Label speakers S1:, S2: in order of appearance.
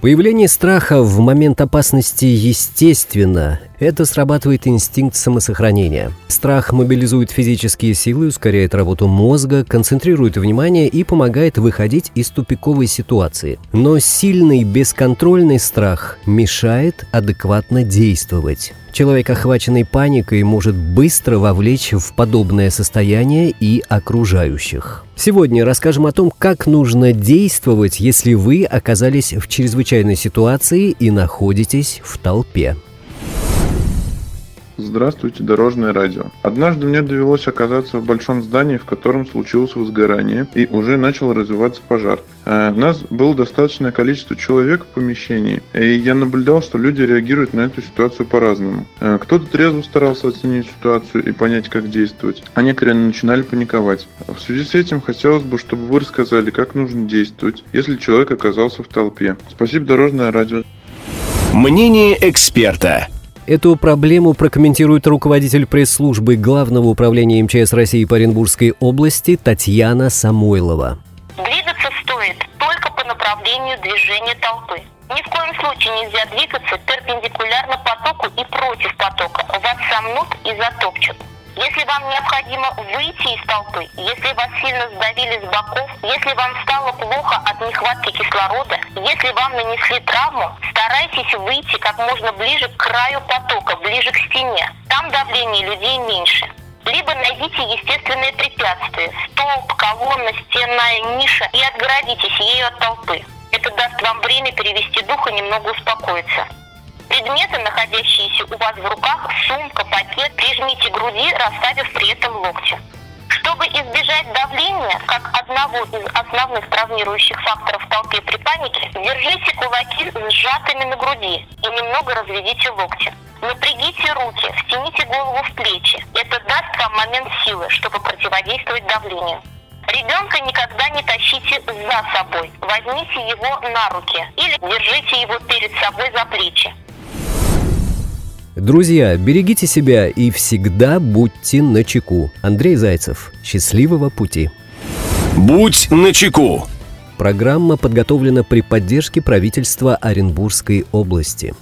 S1: Появление страха в момент опасности естественно. Это срабатывает инстинкт самосохранения. Страх мобилизует физические силы, ускоряет работу мозга, концентрирует внимание и помогает выходить из тупиковой ситуации. Но сильный бесконтрольный страх мешает адекватно действовать. Человек, охваченный паникой, может быстро вовлечь в подобное состояние и окружающих. Сегодня расскажем о том, как нужно действовать, если вы оказались в чрезвычайной ситуации и находитесь в толпе.
S2: Здравствуйте, Дорожное радио. Однажды мне довелось оказаться в большом здании, в котором случилось возгорание и уже начал развиваться пожар. Э, нас было достаточное количество человек в помещении, и я наблюдал, что люди реагируют на эту ситуацию по-разному. Э, кто-то трезво старался оценить ситуацию и понять, как действовать, а некоторые начинали паниковать. В связи с этим хотелось бы, чтобы вы рассказали, как нужно действовать, если человек оказался в толпе. Спасибо, Дорожное радио.
S3: Мнение эксперта.
S1: Эту проблему прокомментирует руководитель пресс-службы Главного управления МЧС России по Оренбургской области Татьяна Самойлова.
S4: Двигаться стоит только по направлению движения толпы. Ни в коем случае нельзя двигаться перпендикулярно потоку и против потока. Вас сомнут и затопчут. Если вам необходимо выйти из толпы, если вас сильно сдавили с боков, если вам стало плохо от нехватки кислорода, если вам нанесли травму, старайтесь выйти как можно ближе к краю потока, ближе к стене. Там давление людей меньше. Либо найдите естественные препятствия, столб, колонна, стенная ниша и отгородитесь ею от толпы. Это даст вам время перевести дух и немного успокоиться. Предметы, находящиеся у вас в руках, сумка, пакет, прижмите груди, расставив при этом локти. Давления, как одного из основных травмирующих факторов в толпе при панике, держите кулаки сжатыми на груди и немного разведите локти. Напрягите руки, втяните голову в плечи. Это даст вам момент силы, чтобы противодействовать давлению. Ребенка никогда не тащите за собой. Возьмите его на руки или держите его перед собой за плечи.
S1: Друзья, берегите себя и всегда будьте на чеку. Андрей Зайцев. Счастливого пути.
S3: Будь начеку.
S1: Программа подготовлена при поддержке правительства Оренбургской области.